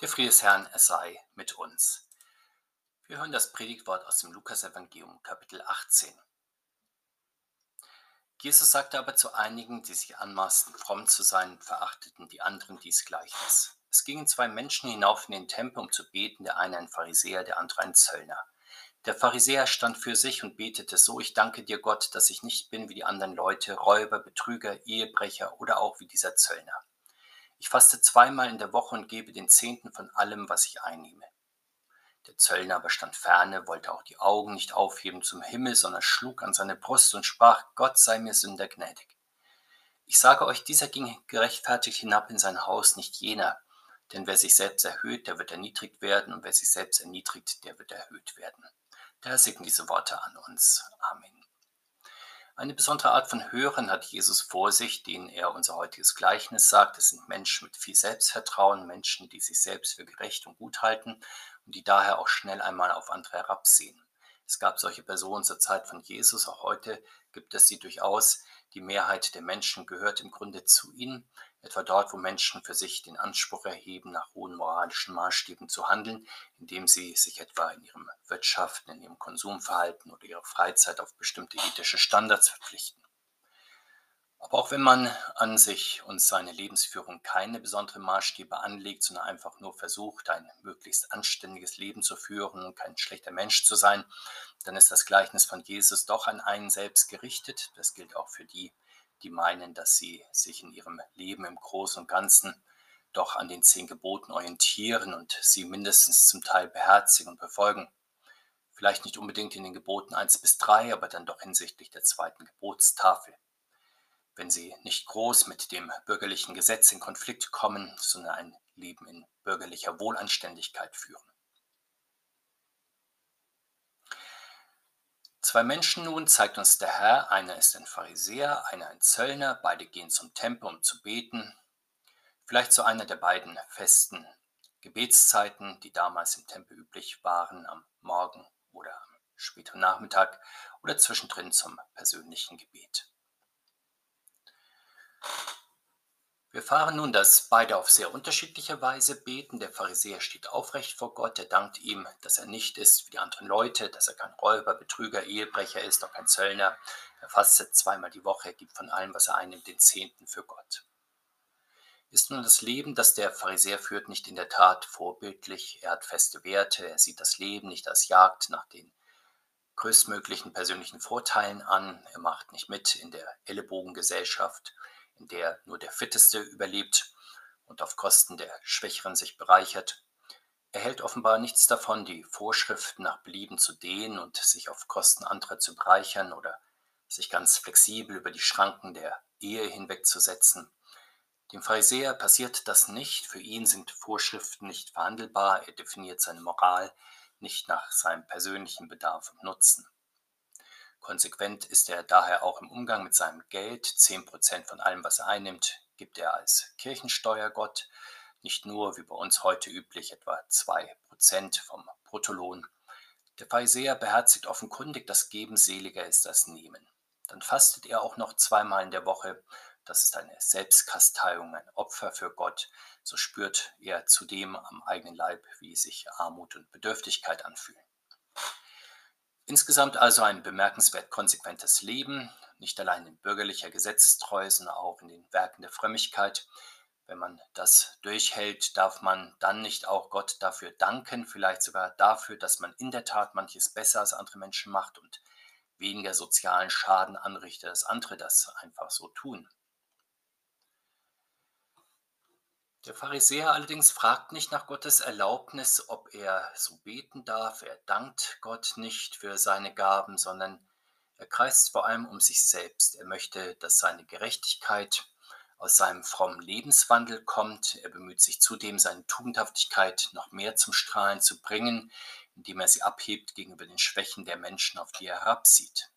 Der Friede des Herrn, er sei mit uns. Wir hören das Predigtwort aus dem Lukasevangelium, Kapitel 18. Jesus sagte aber zu einigen, die sich anmaßten, fromm zu sein, verachteten die anderen dies Gleichnis. Es gingen zwei Menschen hinauf in den Tempel, um zu beten, der eine ein Pharisäer, der andere ein Zöllner. Der Pharisäer stand für sich und betete so, ich danke dir Gott, dass ich nicht bin wie die anderen Leute, Räuber, Betrüger, Ehebrecher oder auch wie dieser Zöllner. Ich faste zweimal in der Woche und gebe den Zehnten von allem, was ich einnehme. Der Zöllner aber stand ferne, wollte auch die Augen nicht aufheben zum Himmel, sondern schlug an seine Brust und sprach, Gott sei mir Sünder gnädig. Ich sage euch, dieser ging gerechtfertigt hinab in sein Haus, nicht jener. Denn wer sich selbst erhöht, der wird erniedrigt werden, und wer sich selbst erniedrigt, der wird erhöht werden. Daher segne diese Worte an uns. Amen. Eine besondere Art von Hörern hat Jesus vor sich, denen er unser heutiges Gleichnis sagt. Es sind Menschen mit viel Selbstvertrauen, Menschen, die sich selbst für gerecht und gut halten und die daher auch schnell einmal auf andere herabsehen. Es gab solche Personen zur Zeit von Jesus, auch heute gibt es sie durchaus. Die Mehrheit der Menschen gehört im Grunde zu ihnen, etwa dort, wo Menschen für sich den Anspruch erheben, nach hohen moralischen Maßstäben zu handeln, indem sie sich etwa in ihrem Wirtschaften, in ihrem Konsumverhalten oder ihrer Freizeit auf bestimmte ethische Standards verpflichten. Aber auch wenn man an sich und seine Lebensführung keine besonderen Maßstäbe anlegt, sondern einfach nur versucht, ein möglichst anständiges Leben zu führen und kein schlechter Mensch zu sein, dann ist das Gleichnis von Jesus doch an einen selbst gerichtet. Das gilt auch für die, die meinen, dass sie sich in ihrem Leben im Großen und Ganzen doch an den zehn Geboten orientieren und sie mindestens zum Teil beherzigen und befolgen. Vielleicht nicht unbedingt in den Geboten 1 bis 3, aber dann doch hinsichtlich der zweiten Gebotstafel. Wenn sie nicht groß mit dem bürgerlichen Gesetz in Konflikt kommen, sondern ein Leben in bürgerlicher Wohlanständigkeit führen. Zwei Menschen nun zeigt uns der Herr, einer ist ein Pharisäer, einer ein Zöllner, beide gehen zum Tempel, um zu beten. Vielleicht zu einer der beiden festen Gebetszeiten, die damals im Tempel üblich waren, am Morgen oder am späteren Nachmittag oder zwischendrin zum persönlichen Gebet. Wir fahren nun, dass beide auf sehr unterschiedliche Weise beten. Der Pharisäer steht aufrecht vor Gott, er dankt ihm, dass er nicht ist wie die anderen Leute, dass er kein Räuber, Betrüger, Ehebrecher ist, auch kein Zöllner. Er fastet zweimal die Woche, er gibt von allem, was er einnimmt, den Zehnten für Gott. Ist nun das Leben, das der Pharisäer führt, nicht in der Tat vorbildlich? Er hat feste Werte, er sieht das Leben nicht als Jagd nach den größtmöglichen persönlichen Vorteilen an, er macht nicht mit in der Ellenbogengesellschaft in der nur der Fitteste überlebt und auf Kosten der Schwächeren sich bereichert. Er hält offenbar nichts davon, die Vorschriften nach Belieben zu dehnen und sich auf Kosten anderer zu bereichern oder sich ganz flexibel über die Schranken der Ehe hinwegzusetzen. Dem Pharisäer passiert das nicht, für ihn sind Vorschriften nicht verhandelbar, er definiert seine Moral nicht nach seinem persönlichen Bedarf und Nutzen. Konsequent ist er daher auch im Umgang mit seinem Geld. Zehn Prozent von allem, was er einnimmt, gibt er als Kirchensteuergott. Nicht nur, wie bei uns heute üblich, etwa zwei Prozent vom Bruttolohn. Der Pharisäer beherzigt offenkundig, dass Geben seliger ist als Nehmen. Dann fastet er auch noch zweimal in der Woche. Das ist eine Selbstkasteiung, ein Opfer für Gott. So spürt er zudem am eigenen Leib, wie sich Armut und Bedürftigkeit anfühlen. Insgesamt also ein bemerkenswert konsequentes Leben, nicht allein in bürgerlicher Gesetzestreue, sondern auch in den Werken der Frömmigkeit. Wenn man das durchhält, darf man dann nicht auch Gott dafür danken, vielleicht sogar dafür, dass man in der Tat manches besser als andere Menschen macht und weniger sozialen Schaden anrichtet, als andere das einfach so tun. Der Pharisäer allerdings fragt nicht nach Gottes Erlaubnis, ob er so beten darf. Er dankt Gott nicht für seine Gaben, sondern er kreist vor allem um sich selbst. Er möchte, dass seine Gerechtigkeit aus seinem frommen Lebenswandel kommt. Er bemüht sich zudem, seine Tugendhaftigkeit noch mehr zum Strahlen zu bringen, indem er sie abhebt gegenüber den Schwächen der Menschen, auf die er herabsieht.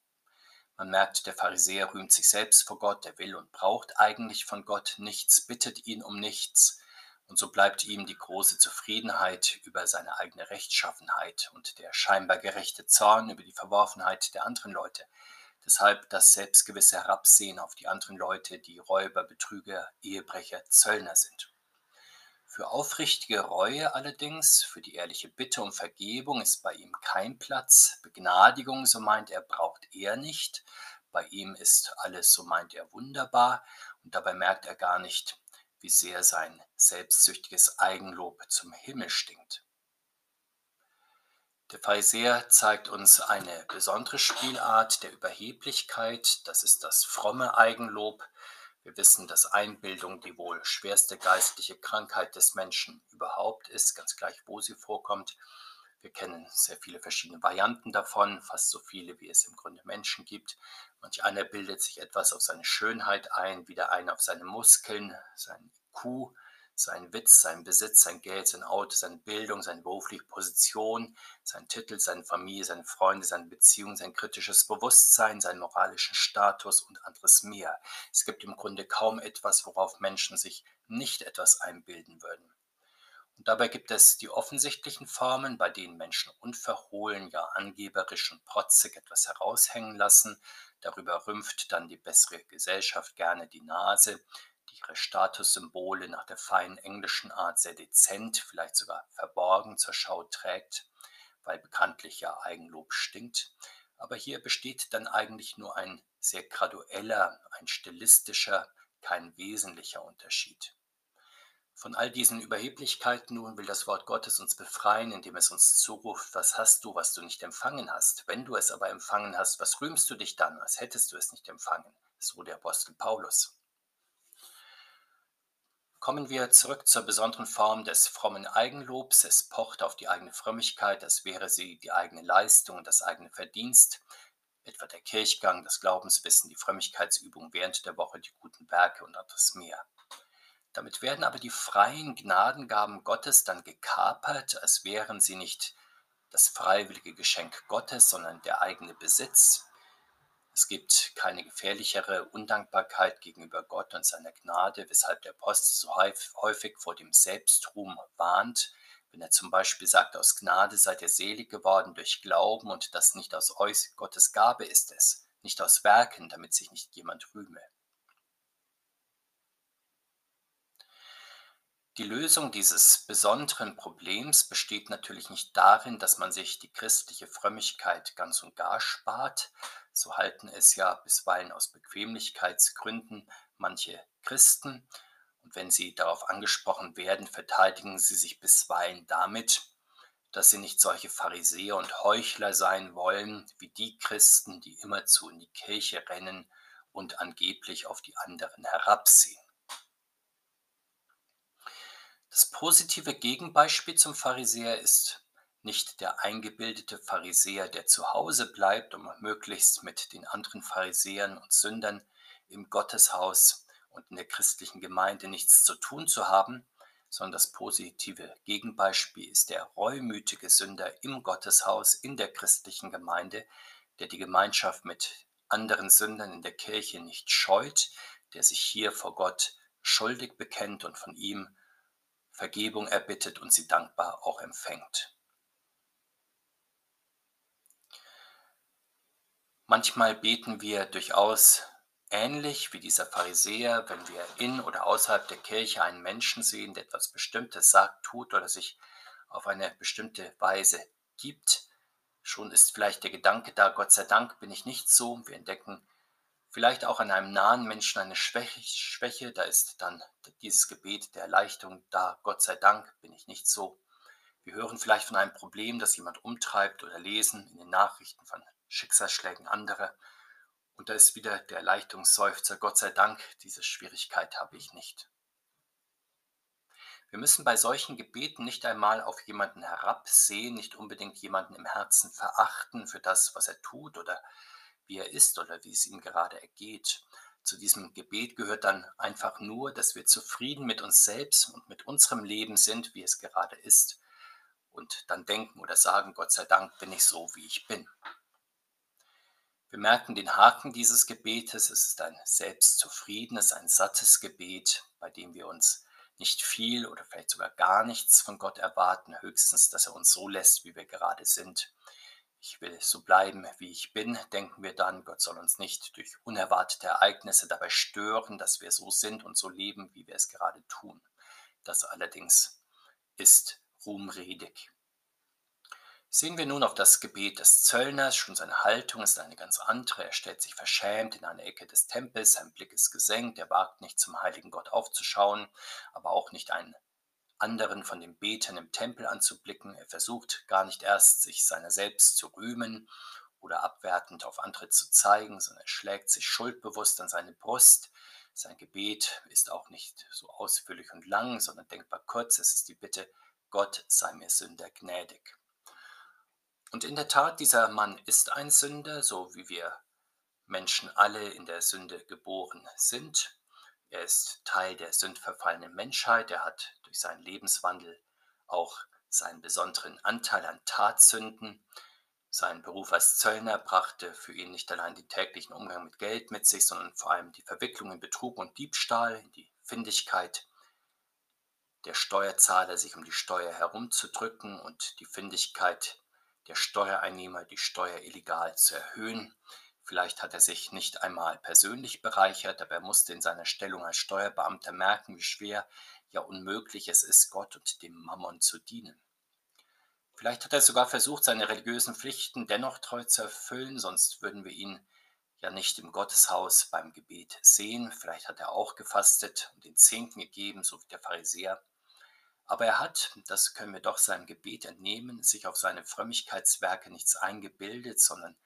Man merkt, der Pharisäer rühmt sich selbst vor Gott, er will und braucht eigentlich von Gott nichts, bittet ihn um nichts, und so bleibt ihm die große Zufriedenheit über seine eigene Rechtschaffenheit und der scheinbar gerechte Zorn über die Verworfenheit der anderen Leute. Deshalb das selbstgewisse Herabsehen auf die anderen Leute, die Räuber, Betrüger, Ehebrecher, Zöllner sind. Für aufrichtige Reue allerdings, für die ehrliche Bitte um Vergebung ist bei ihm kein Platz. Begnadigung, so meint er, braucht er nicht. Bei ihm ist alles, so meint er, wunderbar. Und dabei merkt er gar nicht, wie sehr sein selbstsüchtiges Eigenlob zum Himmel stinkt. Der Pharisäer zeigt uns eine besondere Spielart der Überheblichkeit, das ist das fromme Eigenlob. Wir wissen, dass Einbildung die wohl schwerste geistliche Krankheit des Menschen überhaupt ist, ganz gleich, wo sie vorkommt. Wir kennen sehr viele verschiedene Varianten davon, fast so viele, wie es im Grunde Menschen gibt. Manch einer bildet sich etwas auf seine Schönheit ein, wieder einer auf seine Muskeln, sein IQ, sein Witz, sein Besitz, sein Geld, sein Auto, seine Bildung, seine berufliche Position, sein Titel, seine Familie, seine Freunde, seine Beziehung, sein kritisches Bewusstsein, seinen moralischen Status und anderes mehr. Es gibt im Grunde kaum etwas, worauf Menschen sich nicht etwas einbilden würden. Und dabei gibt es die offensichtlichen Formen, bei denen Menschen unverhohlen, ja angeberisch und protzig etwas heraushängen lassen. Darüber rümpft dann die bessere Gesellschaft gerne die Nase die ihre Statussymbole nach der feinen englischen Art sehr dezent, vielleicht sogar verborgen zur Schau trägt, weil bekanntlich ja Eigenlob stinkt. Aber hier besteht dann eigentlich nur ein sehr gradueller, ein stilistischer, kein wesentlicher Unterschied. Von all diesen Überheblichkeiten nun will das Wort Gottes uns befreien, indem es uns zuruft, was hast du, was du nicht empfangen hast? Wenn du es aber empfangen hast, was rühmst du dich dann, als hättest du es nicht empfangen? So der Apostel Paulus. Kommen wir zurück zur besonderen Form des frommen Eigenlobs. Es pocht auf die eigene Frömmigkeit, als wäre sie die eigene Leistung das eigene Verdienst, etwa der Kirchgang, das Glaubenswissen, die Frömmigkeitsübung während der Woche, die guten Werke und anderes mehr. Damit werden aber die freien Gnadengaben Gottes dann gekapert, als wären sie nicht das freiwillige Geschenk Gottes, sondern der eigene Besitz, es gibt keine gefährlichere Undankbarkeit gegenüber Gott und seiner Gnade, weshalb der Apostel so häufig vor dem Selbstruhm warnt, wenn er zum Beispiel sagt, aus Gnade seid ihr selig geworden durch Glauben und das nicht aus euch, Gottes Gabe ist es, nicht aus Werken, damit sich nicht jemand rühme. Die Lösung dieses besonderen Problems besteht natürlich nicht darin, dass man sich die christliche Frömmigkeit ganz und gar spart, so halten es ja bisweilen aus Bequemlichkeitsgründen manche Christen, und wenn sie darauf angesprochen werden, verteidigen sie sich bisweilen damit, dass sie nicht solche Pharisäer und Heuchler sein wollen wie die Christen, die immerzu in die Kirche rennen und angeblich auf die anderen herabsehen. Das positive Gegenbeispiel zum Pharisäer ist nicht der eingebildete Pharisäer, der zu Hause bleibt, um möglichst mit den anderen Pharisäern und Sündern im Gotteshaus und in der christlichen Gemeinde nichts zu tun zu haben, sondern das positive Gegenbeispiel ist der reumütige Sünder im Gotteshaus, in der christlichen Gemeinde, der die Gemeinschaft mit anderen Sündern in der Kirche nicht scheut, der sich hier vor Gott schuldig bekennt und von ihm Vergebung erbittet und sie dankbar auch empfängt. Manchmal beten wir durchaus ähnlich wie dieser Pharisäer, wenn wir in oder außerhalb der Kirche einen Menschen sehen, der etwas Bestimmtes sagt, tut oder sich auf eine bestimmte Weise gibt. Schon ist vielleicht der Gedanke da, Gott sei Dank bin ich nicht so. Wir entdecken vielleicht auch an einem nahen Menschen eine Schwäche, da ist dann dieses Gebet der Erleichterung da, Gott sei Dank bin ich nicht so. Wir hören vielleicht von einem Problem, das jemand umtreibt oder lesen in den Nachrichten von Schicksalsschlägen anderer. Und da ist wieder der Erleichterungsseufzer, Gott sei Dank, diese Schwierigkeit habe ich nicht. Wir müssen bei solchen Gebeten nicht einmal auf jemanden herabsehen, nicht unbedingt jemanden im Herzen verachten für das, was er tut oder wie er ist oder wie es ihm gerade ergeht. Zu diesem Gebet gehört dann einfach nur, dass wir zufrieden mit uns selbst und mit unserem Leben sind, wie es gerade ist. Und dann denken oder sagen, Gott sei Dank bin ich so, wie ich bin. Wir merken den Haken dieses Gebetes. Es ist ein selbstzufriedenes, ein sattes Gebet, bei dem wir uns nicht viel oder vielleicht sogar gar nichts von Gott erwarten, höchstens, dass er uns so lässt, wie wir gerade sind ich will so bleiben, wie ich bin, denken wir dann, Gott soll uns nicht durch unerwartete Ereignisse dabei stören, dass wir so sind und so leben, wie wir es gerade tun. Das allerdings ist ruhmredig. Sehen wir nun auf das Gebet des Zöllners, schon seine Haltung ist eine ganz andere. Er stellt sich verschämt in eine Ecke des Tempels, sein Blick ist gesenkt, er wagt nicht zum heiligen Gott aufzuschauen, aber auch nicht einen anderen von den Betern im Tempel anzublicken. Er versucht gar nicht erst, sich seiner selbst zu rühmen oder abwertend auf andere zu zeigen, sondern er schlägt sich schuldbewusst an seine Brust. Sein Gebet ist auch nicht so ausführlich und lang, sondern denkbar kurz. Es ist die Bitte, Gott sei mir Sünder gnädig. Und in der Tat, dieser Mann ist ein Sünder, so wie wir Menschen alle in der Sünde geboren sind. Er ist Teil der sündverfallenen Menschheit. Er hat durch seinen Lebenswandel auch seinen besonderen Anteil an Tatsünden. Sein Beruf als Zöllner brachte für ihn nicht allein den täglichen Umgang mit Geld mit sich, sondern vor allem die Verwicklung in Betrug und Diebstahl, in die Findigkeit der Steuerzahler, sich um die Steuer herumzudrücken und die Findigkeit der Steuereinnehmer die Steuer illegal zu erhöhen. Vielleicht hat er sich nicht einmal persönlich bereichert, aber er musste in seiner Stellung als Steuerbeamter merken, wie schwer, ja unmöglich es ist, Gott und dem Mammon zu dienen. Vielleicht hat er sogar versucht, seine religiösen Pflichten dennoch treu zu erfüllen, sonst würden wir ihn ja nicht im Gotteshaus beim Gebet sehen. Vielleicht hat er auch gefastet und den Zehnten gegeben, so wie der Pharisäer. Aber er hat, das können wir doch seinem Gebet entnehmen, sich auf seine Frömmigkeitswerke nichts eingebildet, sondern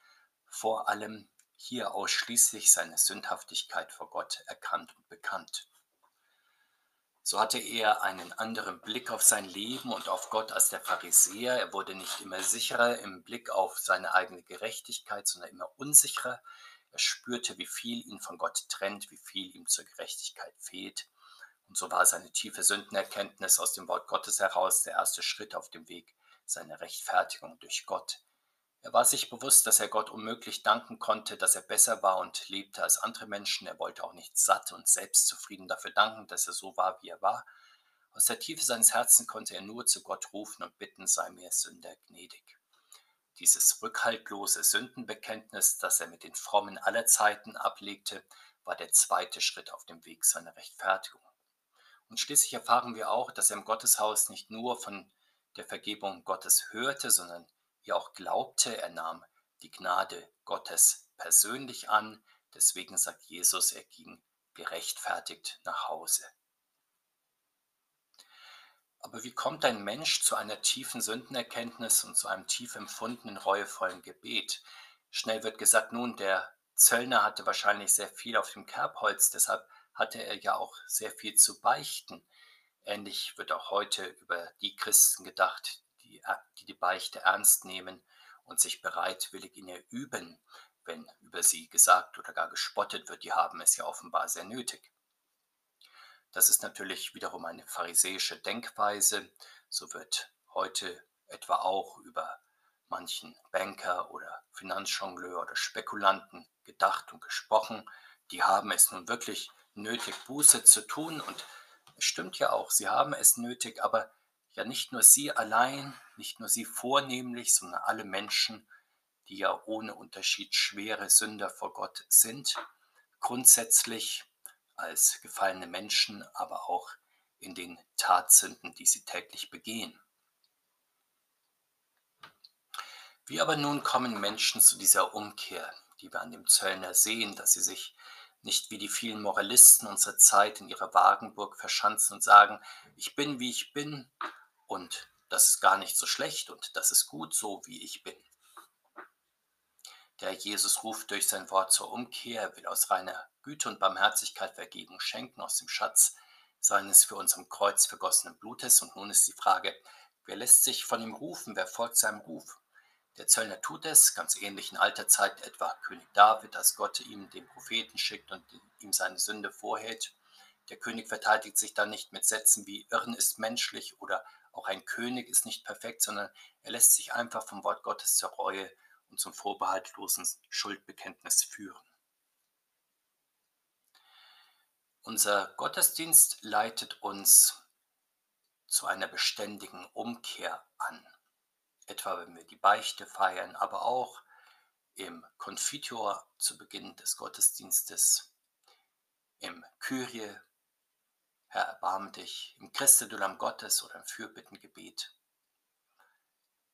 vor allem hier ausschließlich seine Sündhaftigkeit vor Gott erkannt und bekannt. So hatte er einen anderen Blick auf sein Leben und auf Gott als der Pharisäer. Er wurde nicht immer sicherer im Blick auf seine eigene Gerechtigkeit, sondern immer unsicherer. Er spürte, wie viel ihn von Gott trennt, wie viel ihm zur Gerechtigkeit fehlt. Und so war seine tiefe Sündenerkenntnis aus dem Wort Gottes heraus der erste Schritt auf dem Weg seiner Rechtfertigung durch Gott. Er war sich bewusst, dass er Gott unmöglich danken konnte, dass er besser war und lebte als andere Menschen. Er wollte auch nicht satt und selbstzufrieden dafür danken, dass er so war, wie er war. Aus der Tiefe seines Herzens konnte er nur zu Gott rufen und bitten, sei mir Sünder gnädig. Dieses rückhaltlose Sündenbekenntnis, das er mit den Frommen aller Zeiten ablegte, war der zweite Schritt auf dem Weg seiner Rechtfertigung. Und schließlich erfahren wir auch, dass er im Gotteshaus nicht nur von der Vergebung Gottes hörte, sondern ihr auch glaubte. Er nahm die Gnade Gottes persönlich an. Deswegen sagt Jesus, er ging gerechtfertigt nach Hause. Aber wie kommt ein Mensch zu einer tiefen Sündenerkenntnis und zu einem tief empfundenen, reuevollen Gebet? Schnell wird gesagt, nun, der Zöllner hatte wahrscheinlich sehr viel auf dem Kerbholz, deshalb hatte er ja auch sehr viel zu beichten. Ähnlich wird auch heute über die Christen gedacht, die die, die Beichte ernst nehmen und sich bereitwillig in ihr üben, wenn über sie gesagt oder gar gespottet wird, die haben es ja offenbar sehr nötig. Das ist natürlich wiederum eine pharisäische Denkweise. So wird heute etwa auch über manchen Banker oder Finanzjongleur oder Spekulanten gedacht und gesprochen. Die haben es nun wirklich nötig, Buße zu tun. Und es stimmt ja auch, sie haben es nötig, aber ja nicht nur sie allein, nicht nur sie vornehmlich, sondern alle Menschen, die ja ohne Unterschied schwere Sünder vor Gott sind, grundsätzlich als gefallene Menschen, aber auch in den Tatsünden, die sie täglich begehen. Wie aber nun kommen Menschen zu dieser Umkehr, die wir an dem Zöllner sehen, dass sie sich nicht wie die vielen Moralisten unserer Zeit in ihrer Wagenburg verschanzen und sagen, ich bin, wie ich bin und das ist gar nicht so schlecht und das ist gut so, wie ich bin. Der Jesus ruft durch sein Wort zur Umkehr, will aus reiner Güte und Barmherzigkeit Vergebung schenken aus dem Schatz seines für uns am Kreuz vergossenen Blutes. Und nun ist die Frage, wer lässt sich von ihm rufen, wer folgt seinem Ruf? Der Zöllner tut es, ganz ähnlich in alter Zeit etwa König David, als Gott ihm den Propheten schickt und ihm seine Sünde vorhält. Der König verteidigt sich dann nicht mit Sätzen wie Irren ist menschlich oder auch ein König ist nicht perfekt, sondern er lässt sich einfach vom Wort Gottes zur Reue und zum vorbehaltlosen Schuldbekenntnis führen. Unser Gottesdienst leitet uns zu einer beständigen Umkehr an etwa wenn wir die Beichte feiern, aber auch im Konfitur zu Beginn des Gottesdienstes, im Kyrie, Herr, erbarme dich, im Christe du Lamm Gottes oder im Fürbittengebet.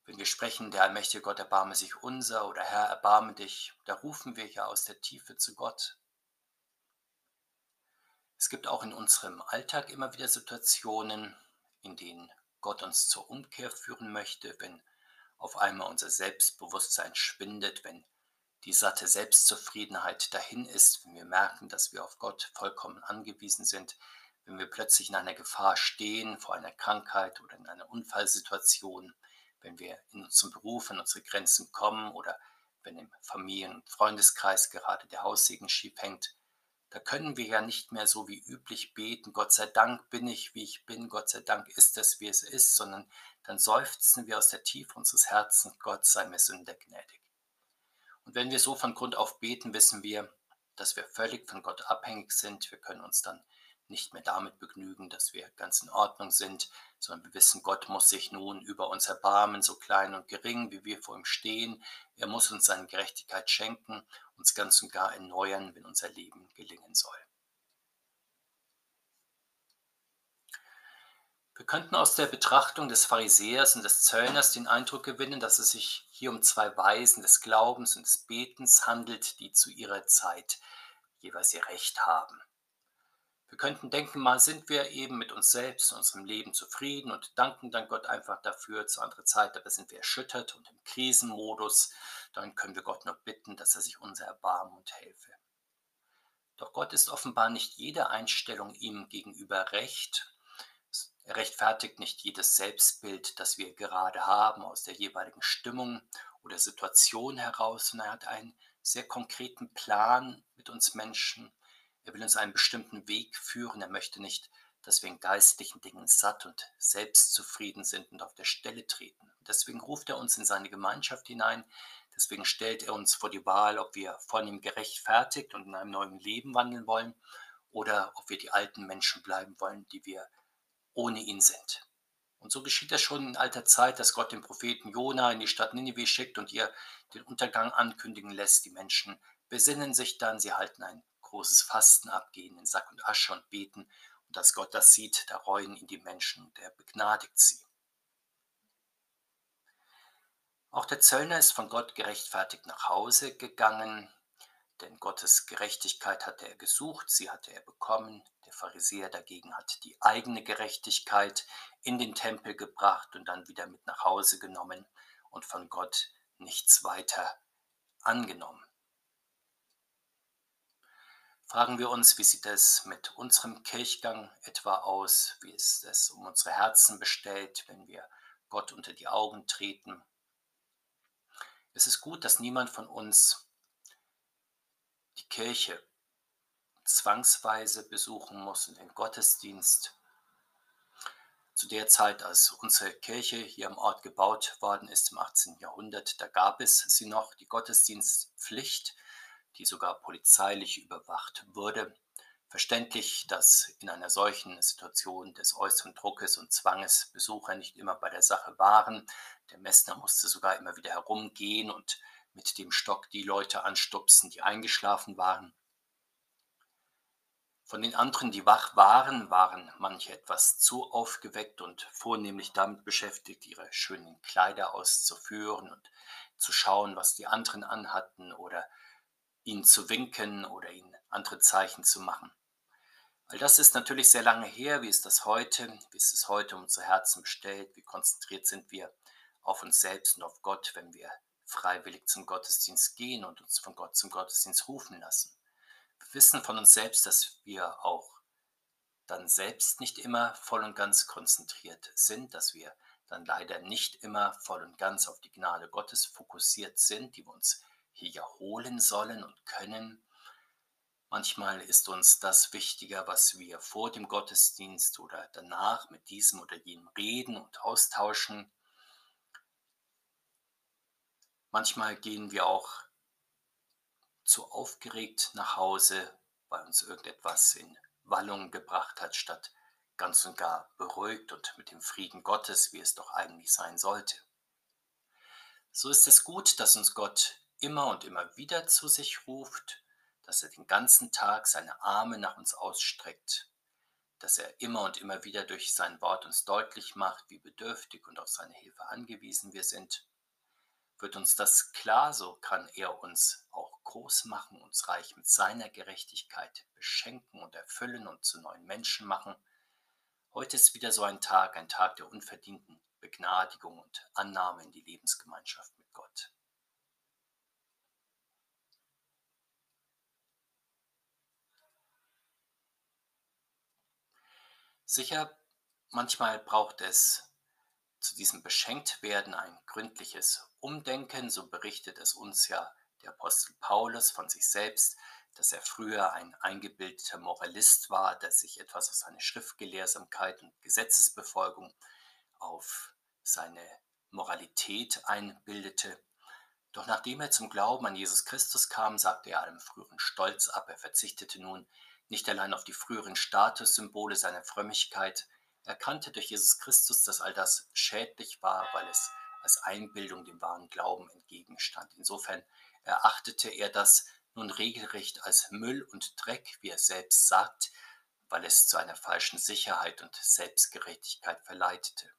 Wenn wir sprechen, der allmächtige Gott erbarme sich unser oder Herr, erbarme dich, da rufen wir ja aus der Tiefe zu Gott. Es gibt auch in unserem Alltag immer wieder Situationen, in denen Gott uns zur Umkehr führen möchte, wenn auf einmal unser Selbstbewusstsein schwindet, wenn die satte Selbstzufriedenheit dahin ist, wenn wir merken, dass wir auf Gott vollkommen angewiesen sind, wenn wir plötzlich in einer Gefahr stehen, vor einer Krankheit oder in einer Unfallsituation, wenn wir in unserem Beruf an unsere Grenzen kommen oder wenn im Familien- und Freundeskreis gerade der Haussegen schief hängt, da können wir ja nicht mehr so wie üblich beten, Gott sei Dank bin ich, wie ich bin, Gott sei Dank ist es, wie es ist, sondern dann seufzen wir aus der Tiefe unseres Herzens, Gott sei mir Sünder gnädig. Und wenn wir so von Grund auf beten, wissen wir, dass wir völlig von Gott abhängig sind. Wir können uns dann nicht mehr damit begnügen, dass wir ganz in Ordnung sind, sondern wir wissen, Gott muss sich nun über uns erbarmen, so klein und gering, wie wir vor ihm stehen. Er muss uns seine Gerechtigkeit schenken, uns ganz und gar erneuern, wenn unser Leben gelingen soll. Wir könnten aus der Betrachtung des Pharisäers und des Zöllners den Eindruck gewinnen, dass es sich hier um zwei Weisen des Glaubens und des Betens handelt, die zu ihrer Zeit jeweils ihr Recht haben. Wir könnten denken, mal sind wir eben mit uns selbst unserem Leben zufrieden und danken dann Gott einfach dafür. Zu anderer Zeit aber sind wir erschüttert und im Krisenmodus. Dann können wir Gott nur bitten, dass er sich unser erbarmen und helfe. Doch Gott ist offenbar nicht jede Einstellung ihm gegenüber recht. Er rechtfertigt nicht jedes Selbstbild, das wir gerade haben, aus der jeweiligen Stimmung oder Situation heraus, sondern er hat einen sehr konkreten Plan mit uns Menschen er will uns einen bestimmten Weg führen. Er möchte nicht, dass wir in geistlichen Dingen satt und selbstzufrieden sind und auf der Stelle treten. deswegen ruft er uns in seine Gemeinschaft hinein. Deswegen stellt er uns vor die Wahl, ob wir von ihm gerechtfertigt und in einem neuen Leben wandeln wollen oder ob wir die alten Menschen bleiben wollen, die wir ohne ihn sind. Und so geschieht das schon in alter Zeit, dass Gott den Propheten Jona in die Stadt Ninive schickt und ihr den Untergang ankündigen lässt. Die Menschen besinnen sich dann, sie halten ein großes Fasten abgehen in Sack und Asche und beten. Und als Gott das sieht, da reuen ihn die Menschen und er begnadigt sie. Auch der Zöllner ist von Gott gerechtfertigt nach Hause gegangen, denn Gottes Gerechtigkeit hatte er gesucht, sie hatte er bekommen. Der Pharisäer dagegen hat die eigene Gerechtigkeit in den Tempel gebracht und dann wieder mit nach Hause genommen und von Gott nichts weiter angenommen. Fragen wir uns, wie sieht es mit unserem Kirchgang etwa aus? Wie ist es um unsere Herzen bestellt, wenn wir Gott unter die Augen treten? Es ist gut, dass niemand von uns die Kirche zwangsweise besuchen muss und den Gottesdienst. Zu der Zeit, als unsere Kirche hier am Ort gebaut worden ist im 18. Jahrhundert, da gab es sie noch, die Gottesdienstpflicht die sogar polizeilich überwacht wurde. Verständlich, dass in einer solchen Situation des äußeren Druckes und Zwanges Besucher nicht immer bei der Sache waren. Der Messner musste sogar immer wieder herumgehen und mit dem Stock die Leute anstupsen, die eingeschlafen waren. Von den anderen, die wach waren, waren manche etwas zu aufgeweckt und vornehmlich damit beschäftigt, ihre schönen Kleider auszuführen und zu schauen, was die anderen anhatten oder ihnen zu winken oder ihnen andere Zeichen zu machen. All das ist natürlich sehr lange her. Wie ist das heute? Wie ist es heute um unsere Herzen bestellt? Wie konzentriert sind wir auf uns selbst und auf Gott, wenn wir freiwillig zum Gottesdienst gehen und uns von Gott zum Gottesdienst rufen lassen? Wir wissen von uns selbst, dass wir auch dann selbst nicht immer voll und ganz konzentriert sind, dass wir dann leider nicht immer voll und ganz auf die Gnade Gottes fokussiert sind, die wir uns hier holen sollen und können. Manchmal ist uns das wichtiger, was wir vor dem Gottesdienst oder danach mit diesem oder jenem reden und austauschen. Manchmal gehen wir auch zu aufgeregt nach Hause, weil uns irgendetwas in Wallung gebracht hat, statt ganz und gar beruhigt und mit dem Frieden Gottes, wie es doch eigentlich sein sollte. So ist es gut, dass uns Gott immer und immer wieder zu sich ruft, dass er den ganzen Tag seine Arme nach uns ausstreckt, dass er immer und immer wieder durch sein Wort uns deutlich macht, wie bedürftig und auf seine Hilfe angewiesen wir sind. Wird uns das klar, so kann er uns auch groß machen, uns reich mit seiner Gerechtigkeit beschenken und erfüllen und zu neuen Menschen machen. Heute ist wieder so ein Tag, ein Tag der unverdienten Begnadigung und Annahme in die Lebensgemeinschaft mit Gott. Sicher, manchmal braucht es zu diesem Beschenktwerden ein gründliches Umdenken, so berichtet es uns ja der Apostel Paulus von sich selbst, dass er früher ein eingebildeter Moralist war, der sich etwas aus seiner Schriftgelehrsamkeit und Gesetzesbefolgung auf seine Moralität einbildete. Doch nachdem er zum Glauben an Jesus Christus kam, sagte er allem früheren Stolz ab. Er verzichtete nun nicht allein auf die früheren Statussymbole seiner Frömmigkeit, er durch Jesus Christus, dass all das schädlich war, weil es als Einbildung dem wahren Glauben entgegenstand. Insofern erachtete er das nun regelrecht als Müll und Dreck, wie er selbst sagt, weil es zu einer falschen Sicherheit und Selbstgerechtigkeit verleitete.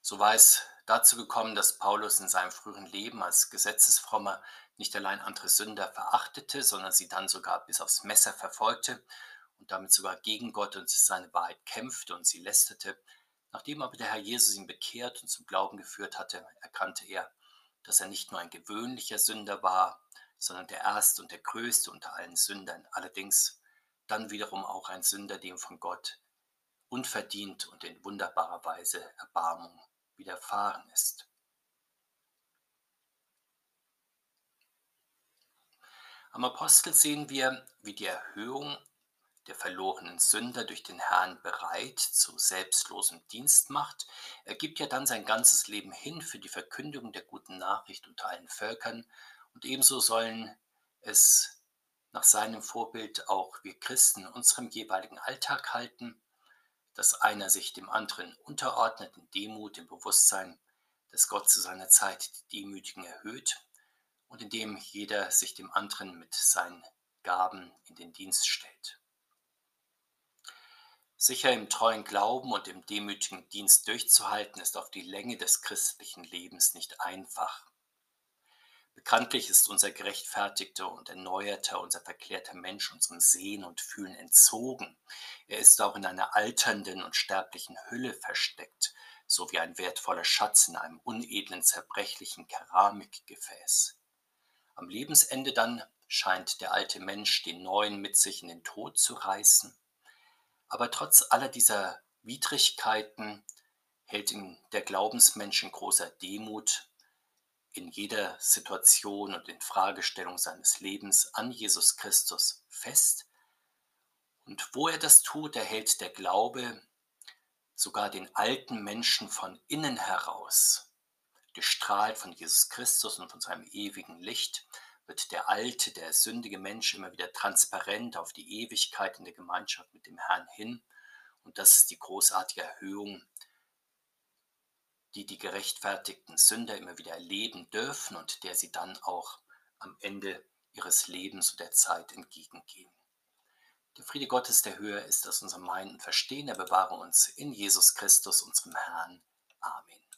So war es dazu gekommen, dass Paulus in seinem früheren Leben als Gesetzesfrommer nicht allein andere Sünder verachtete, sondern sie dann sogar bis aufs Messer verfolgte und damit sogar gegen Gott und seine Wahrheit kämpfte und sie lästerte. Nachdem aber der Herr Jesus ihn bekehrt und zum Glauben geführt hatte, erkannte er, dass er nicht nur ein gewöhnlicher Sünder war, sondern der erste und der größte unter allen Sündern, allerdings dann wiederum auch ein Sünder, dem von Gott unverdient und in wunderbarer Weise Erbarmung widerfahren ist. Am Apostel sehen wir, wie die Erhöhung der verlorenen Sünder durch den Herrn bereit zu selbstlosem Dienst macht. Er gibt ja dann sein ganzes Leben hin für die Verkündigung der guten Nachricht unter allen Völkern und ebenso sollen es nach seinem Vorbild auch wir Christen in unserem jeweiligen Alltag halten dass einer sich dem anderen unterordnet in Demut, im Bewusstsein, dass Gott zu seiner Zeit die Demütigen erhöht und indem jeder sich dem anderen mit seinen Gaben in den Dienst stellt. Sicher im treuen Glauben und im demütigen Dienst durchzuhalten, ist auf die Länge des christlichen Lebens nicht einfach. Bekanntlich ist unser gerechtfertigter und erneuerter, unser verklärter Mensch unserem Sehen und Fühlen entzogen. Er ist auch in einer alternden und sterblichen Hülle versteckt, so wie ein wertvoller Schatz in einem unedlen, zerbrechlichen Keramikgefäß. Am Lebensende dann scheint der alte Mensch den neuen mit sich in den Tod zu reißen. Aber trotz aller dieser Widrigkeiten hält ihn der Glaubensmensch in großer Demut in jeder Situation und in Fragestellung seines Lebens an Jesus Christus fest. Und wo er das tut, erhält der Glaube sogar den alten Menschen von innen heraus. Gestrahlt von Jesus Christus und von seinem ewigen Licht wird der alte, der sündige Mensch immer wieder transparent auf die Ewigkeit in der Gemeinschaft mit dem Herrn hin. Und das ist die großartige Erhöhung die die gerechtfertigten Sünder immer wieder erleben dürfen und der sie dann auch am Ende ihres Lebens und der Zeit entgegengehen. Der Friede Gottes, der höher ist als unser Meinen und Verstehen, er bewahre uns in Jesus Christus, unserem Herrn. Amen.